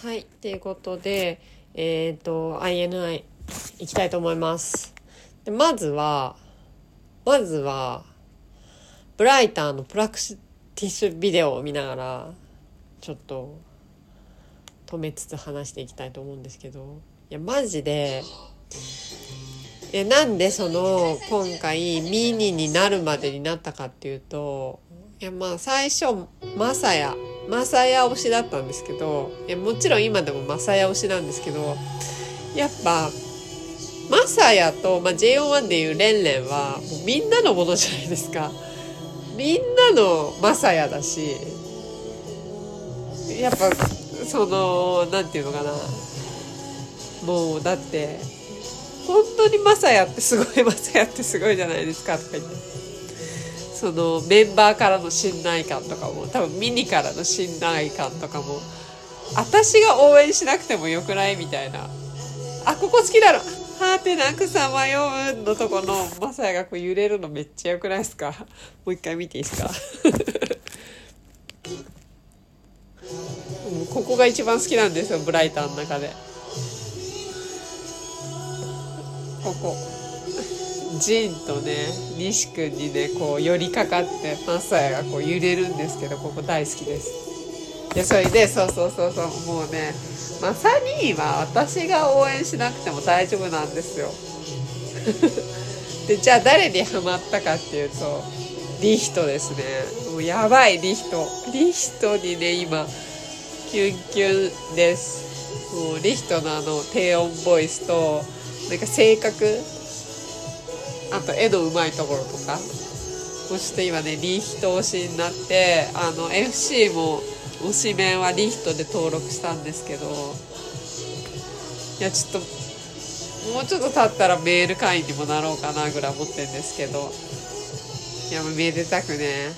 はい、ということで、えっ、と、INI いきたいと思います。でまずは、まずは、ブライターのプラクティッシュビデオを見ながら、ちょっと、止めつつ話していきたいと思うんですけど、いや、マジで、いやなんでその今回ミニになるまでになったかっていうといやまあ最初マサヤマサヤ推しだったんですけどいやもちろん今でもマサヤ推しなんですけどやっぱマサヤと、まあ、JO1 でいうレンレンはもうみんなのものじゃないですか。みんなのマサヤだしやっぱそのなんていうのかな。もうだって本当にマサヤってすごいマサヤってすごいじゃないですかとか言って。そのメンバーからの信頼感とかも多分ミニからの信頼感とかも私が応援しなくてもよくないみたいな。あここ好きだろ。はてなくさ迷うのとこのマサヤがこう揺れるのめっちゃよくないですか。もう一回見ていいですか。ここが一番好きなんですよブライターの中で。ここ。ジンとね西君にねこう寄りかかってマサヤがこう揺れるんですけどここ大好きです。でそれでそうそうそうそうもうねマサニーは私が応援しなくても大丈夫なんですよ。でじゃあ誰にハマったかっていうとリヒトですね。もうやばいリヒト。リヒトにね今キュンキュンです。もうリヒトのあの低音ボイスとなんか性格あと絵のうまいところとか。そして今ねリヒト推しになってあの FC も推しメンはリヒトで登録したんですけど。いやちょっともうちょっと経ったらメール会員にもなろうかなぐらい思ってるんですけど。いやもうめでたくね。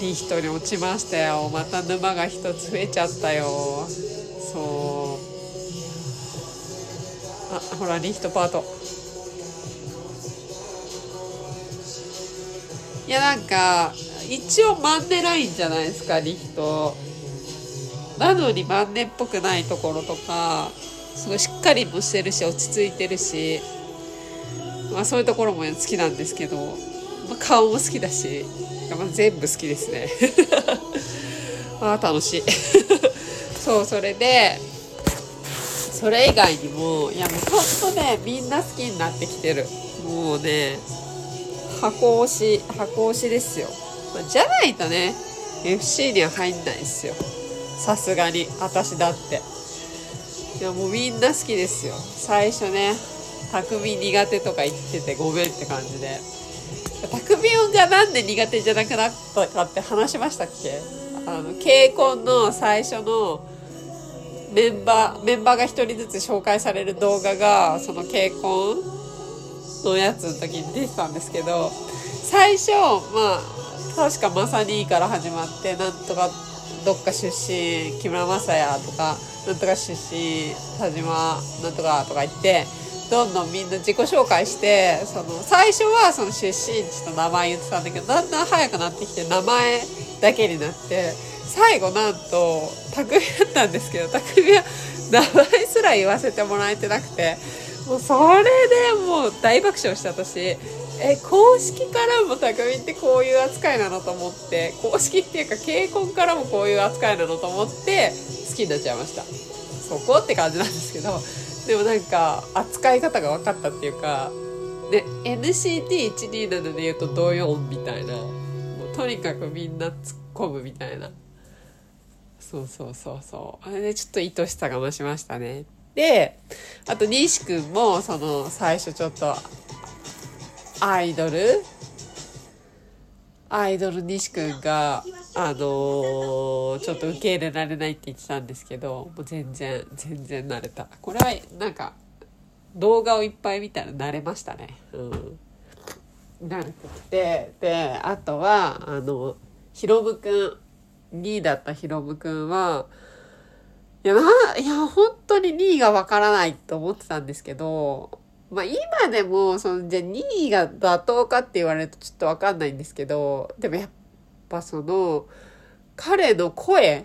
リヒトに落ちましたよ。また沼が一つ増えちゃったよ。そう。あほらリヒトパート。いやなんか一応マンネラインじゃないですかリヒト。なのにマンネっぽくないところとかすごいしっかりもしてるし落ち着いてるし。まあそういうところも好きなんですけど、まあ、顔も好きだし、まあ、全部好きですね。ああ楽しい。そうそれでそれ以外にもいやもうほんとねみんな好きになってきてる。もうね箱推し箱推しですよ、まあじゃないとね FC には入んないですよ。さすがに私だって。いやもうみんな好きですよ。最初ね匠苦手とか言っててごめんって感じで。匠がなんで苦手じゃなくなったかって話しましたっけ？あの k コンの最初のメンバーメンバーが一人ずつ紹介される動画がその k コンのやつの時に出てたんですけど最初まあ確かまさにから始まってなんとかどっか出身木村雅也とかなんとか出身田島なんとかとか言ってどんどんみんな自己紹介してその最初はその出身地と名前言ってたんだけどだんだん早くなってきて名前だけになって最後なんと匠だったんですけど匠は名前すら言わせてもらえてなくてもうそれでもう大爆笑した私。え公式からも匠ってこういう扱いなのと思って。公式っていうか稽古からもこういう扱いなのと思って好きになっちゃいました。そこって感じなんですけど。でもなんか扱い方が分かったっていうかで NCT127 で言うと同様音みたいな。もうとにかくみんな突っ込むみたいな。そうそうそうそう。あれでちょっと愛しさが増しましたね。であと西くんもその最初ちょっとアイドルアイドル西くんがあのーちょっと受け入れられないって言ってたんですけどもう全然全然慣れた。これはなんか動画をいっぱい見たら慣れましたね。うん。慣れてきてであとはあのひろむくん2位だったひろむくんはいやないや本当に2位がわからないと思ってたんですけどまあ今でもそのじゃあ2位が妥当かって言われるとちょっとわかんないんですけどでもやっぱその彼の声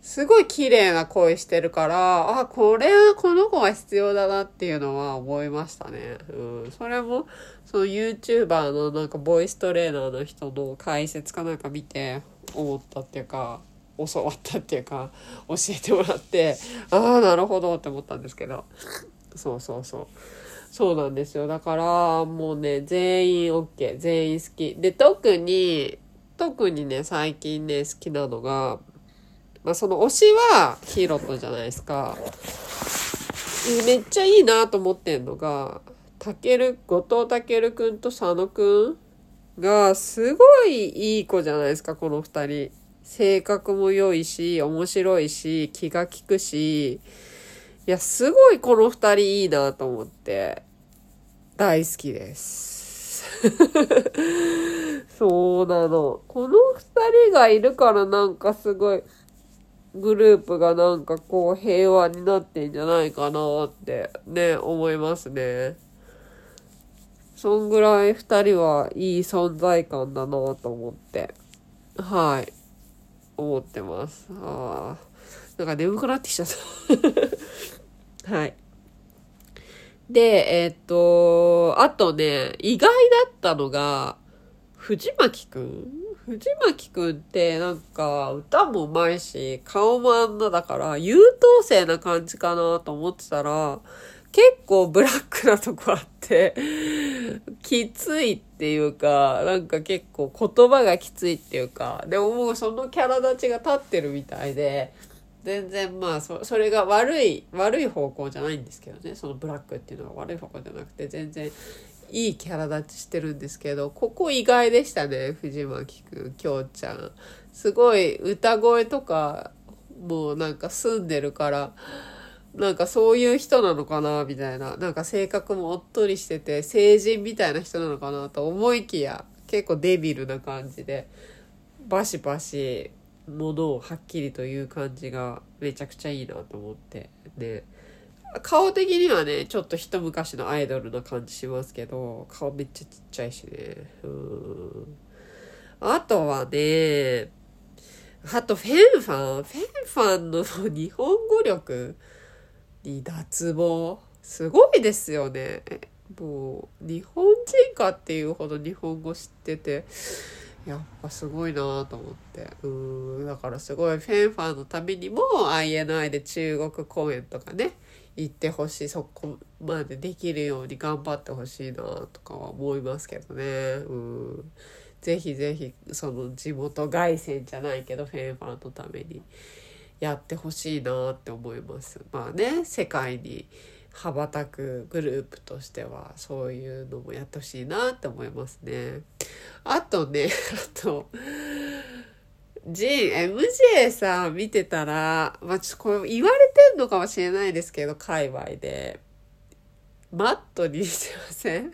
すごい綺麗な声してるから、あ、これはこの子は必要だなっていうのは思いましたね。うん。それも、その YouTuber のなんかボイストレーナーの人の解説かなんか見て思ったっていうか、教わったっていうか、教えてもらって、ああ、なるほどって思ったんですけど。そうそうそう。そうなんですよ。だから、もうね、全員 OK。全員好き。で、特に、特にね、最近ね、好きなのが、まあ、その推しはヒーロトじゃないですか。めっちゃいいなと思ってんのが、たける、後藤たけるくんと佐野くんが、すごいいい子じゃないですか、この二人。性格も良いし、面白いし、気が利くし、いや、すごいこの二人いいなと思って、大好きです。そうなの。この二人がいるからなんかすごい、グループがなんかこう平和になってんじゃないかなってね、思いますね。そんぐらい二人はいい存在感だなと思って、はい、思ってます。ああ、なんか眠くなってきちゃった。はい。で、えっ、と、あとね、意外だったのが、藤巻くん？藤巻くんってなんか歌も上手いし、顔もあんなだから優等生な感じかなと思ってたら、結構ブラックなとこあって、きついっていうか、なんか結構言葉がきついっていうか、でももうそのキャラ立ちが立ってるみたいで、全然まあそそれが悪い悪い方向じゃないんですけどね。そのブラックっていうのは悪い方向じゃなくて全然いいキャラ立ちしてるんですけどここ意外でしたね藤巻くんきょうちゃん。すごい歌声とかもうなんか住んでるからなんかそういう人なのかなみたいな。なんか性格もおっとりしてて成人みたいな人なのかなと思いきや結構デビルな感じでバシバシものをはっきりという感じがめちゃくちゃいいなと思って。ね顔的にはねちょっと一昔のアイドルな感じしますけど顔めっちゃちっちゃいしね。うん。あとはねあとフェンファン。フェンファンの日本語力。に脱帽すごいですよね。もう日本人かっていうほど日本語知ってて。やっぱすごいなと思って。うん。だからすごいフェンファンのためにも INI で中国公演とかね。行ってほしい。そこまでできるように頑張ってほしいなとかは思いますけどね。うん。ぜひぜひその地元凱旋じゃないけどフェンファンのために。やってほしいなって思いますまあね世界に羽ばたくグループとしてはそういうのもやってほしいなって思いますね。あとね、あと、ジン、MJ さん見てたら、まあ、ちょっとこれ言われてんのかもしれないですけど、界隈で。マットに似てません？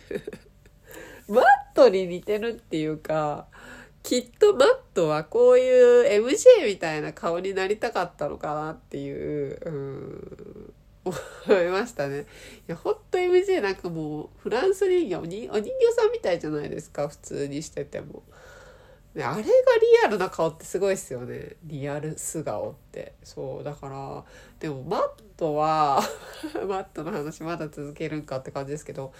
マットに似てるっていうか、きっとマットはこういう MJ みたいな顔になりたかったのかなっていう、うん、思いましたね。いや、ほんと MJ なんかもうフランス人形、お人お人形さんみたいじゃないですか、普通にしてても。ね、あれがリアルな顔ってすごいですよね。リアル素顔って。そう、だから、でもマットは、マットの話まだ続けるんかって感じですけど、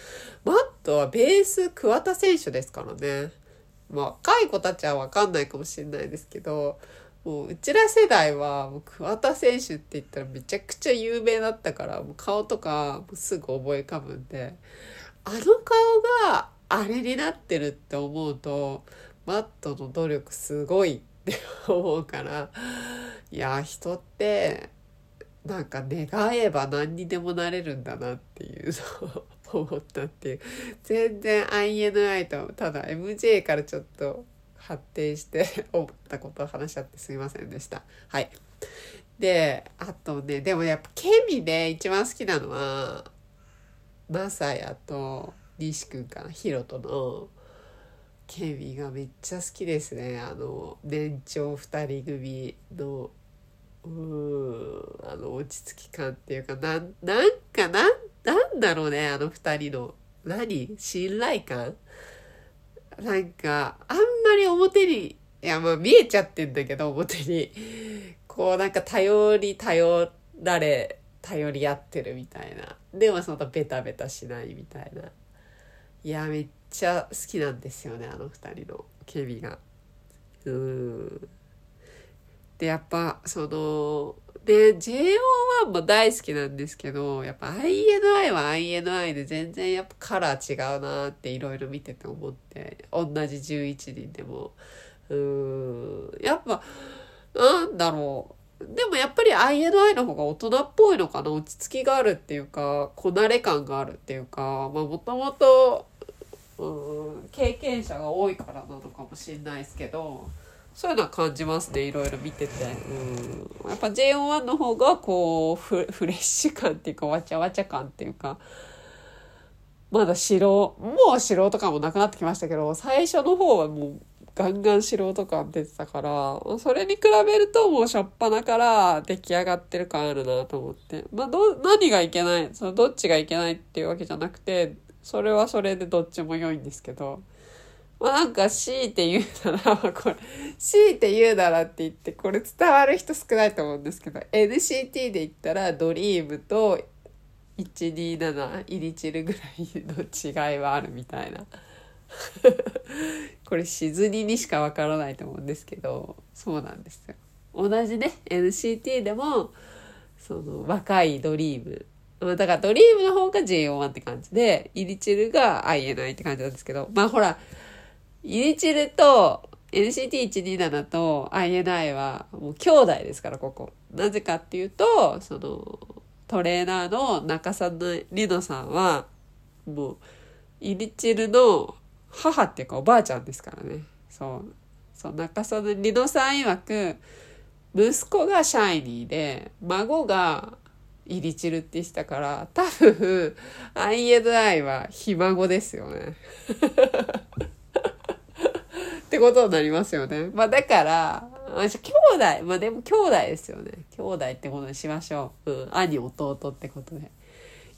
マットはベース桑田選手ですからね。まあ、若い子たちはわかんないかもしれないですけど、もううちら世代はもう桑田選手って言ったらめちゃくちゃ有名だったからもう顔とかもうすぐ覚え浮かぶんであの顔があれになってるって思うとマットの努力すごいって 思うからいや人ってなんか願えば何にでもなれるんだなっていうのを思ったっていう全然 INI とただ MJ からちょっと発展して 思ったことを話しちゃってすみませんでした。はい。で、あとね、でもやっぱケミで一番好きなのは、マサヤと西くんかな、ヒロトのケミがめっちゃ好きですね。あの、年長二人組の、うん、あの、落ち着き感っていうか、なん、なんか、なん、なんだろうね、あの二人の、何？信頼感？なんか、あんまり表に、いや、まあ見えちゃってんだけど、表に。こうなんか頼り頼られ頼り合ってるみたいな。でもそのベタベタしないみたいな。いやめっちゃ好きなんですよねあの二人のケミが。うん。でやっぱそので JO1 も大好きなんですけどやっぱ INI は INI で全然やっぱカラー違うなっていろいろ見てて思って同じ11人でも。うんやっぱなんだろう。でもやっぱり INI の方が大人っぽいのかな。落ち着きがあるっていうかこなれ感があるっていうかまあもともと経験者が多いからなのかもしれないですけどそういうのは感じますねいろいろ見てて、うん、やっぱ JO1 の方がこうフフレッシュ感っていうかわちゃわちゃ感っていうかまだ素人もう素人感もなくなってきましたけど最初の方はもうガンガン素人感出てたからそれに比べるともう初っ端から出来上がってる感あるなと思って。まあど何がいけないそのどっちがいけないっていうわけじゃなくてそれはそれでどっちも良いんですけど。まあ、なんか強いて言うなら、これ、強いて言うならって言って、これ伝わる人少ないと思うんですけど、NCT で言ったらドリームと127イリチルぐらいの違いはあるみたいな。これシズニにしかわからないと思うんですけど、そうなんですよ。同じね、NCT でも、その若いドリーム。だからドリームの方が JO1 って感じで、イリチルが INI って感じなんですけど、まあほら、イリチルと NCT127 と INI はもう兄弟ですから、ここ。なぜかっていうと、その、トレーナーの中さんのリノさんは、もう、イリチルの母っていうかおばあちゃんですからね。そう。そう、中さんのリノさん曰く、息子がシャイニーで、孫がイリチルって言ってたから、多分、INI はひ孫ですよね。ってことになりますよね。まあだから、兄弟、まあでも兄弟ですよね。兄弟ってことにしましょう。うん。兄、弟ってことで。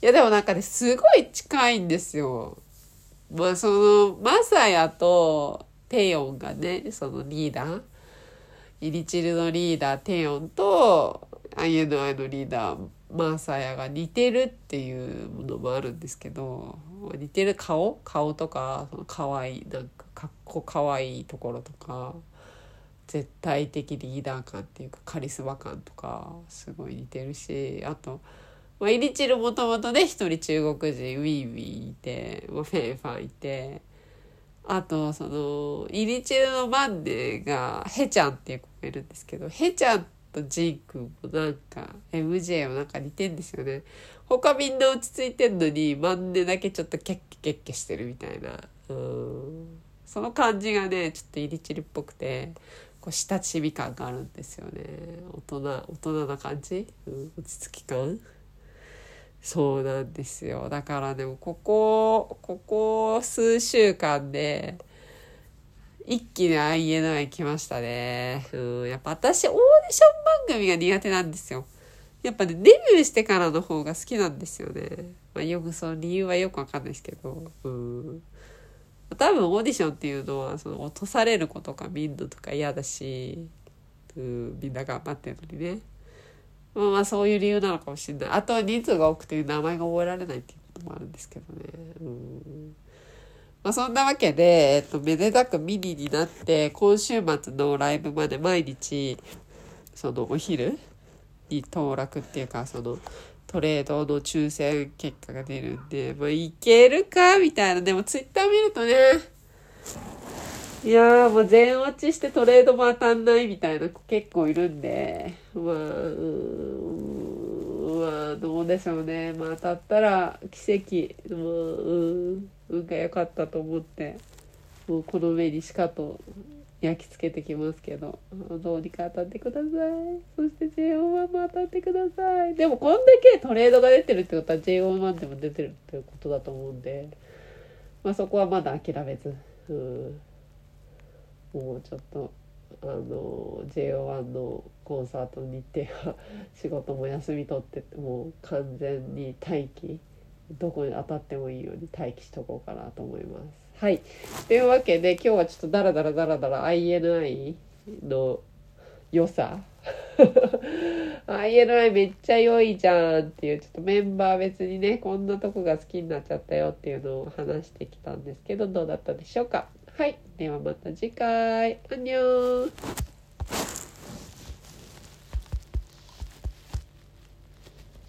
いやでもなんかね、すごい近いんですよ。まあその、マサヤとテヨンがね、そのリーダー、イリチルのリーダーテヨンと INI のリーダーマサヤが似てるっていうものもあるんですけど、似てる顔？顔とか、その可愛い、なんかかっこ可愛いところとか絶対的リーダー感っていうかカリスマ感とかすごい似てるしあと、まあ、イリチルもともとね一人中国人ウィーウィーいて、まあ、フェンファンいてあとそのイリチルのマンネがヘちゃんっていう子がいるんですけどヘちゃんっとジンくんもなんか MJ もなんか似てんですよね。他みんな落ち着いてんのにマンネだけちょっとケッケケッケしてるみたいな。うん。その感じがねちょっとイリチリっぽくてこう親しみ感があるんですよね。大人大人な感じ、うん、落ち着き感？そうなんですよ。だからでもここここ数週間で一気に INI 来ましたね。うん、やっぱ私オーディション番組が苦手なんですよ。やっぱね、デビューしてからの方が好きなんですよね。まあ、よくその理由はよくわかんないですけど。うん。多分オーディションっていうのはその落とされることが見んのとか嫌だし、うん、みんな頑張ってるのにね。まあまあそういう理由なのかもしれない。あとは人数が多くて名前が覚えられないっていうこともあるんですけどね。うんまあ、そんなわけで、えっと、めでたくミニになって、今週末のライブまで毎日、そのお昼に登録っていうか、そのトレードの抽選結果が出るんで、まあ、いけるか？みたいな。でもツイッター見るとね、いやーもう全落ちしてトレードも当たんないみたいな子結構いるんで、まあ、うん、まあ、どうでしょうね。まあ当たったら奇跡、う、うん、運が良かったと思って、もうこの上にしかと焼き付けてきますけどどうにか当たってください。そして JO1 も当たってください。でもこんだけトレードが出てるってことは JO1 でも出てるってことだと思うんでまあそこはまだ諦めずうん。もうちょっとあの JO1 のコンサートの日程は仕事も休み取ってもう完全に待機どこに当たってもいいように待機しとこうかなと思います。はい。というわけで今日はちょっとダラダラダラダラ INI の良さ。INI めっちゃ良いじゃんっていうちょっとメンバー別にねこんなとこが好きになっちゃったよっていうのを話してきたんですけどどうだったでしょうか。はい。ではまた次回。アンニョン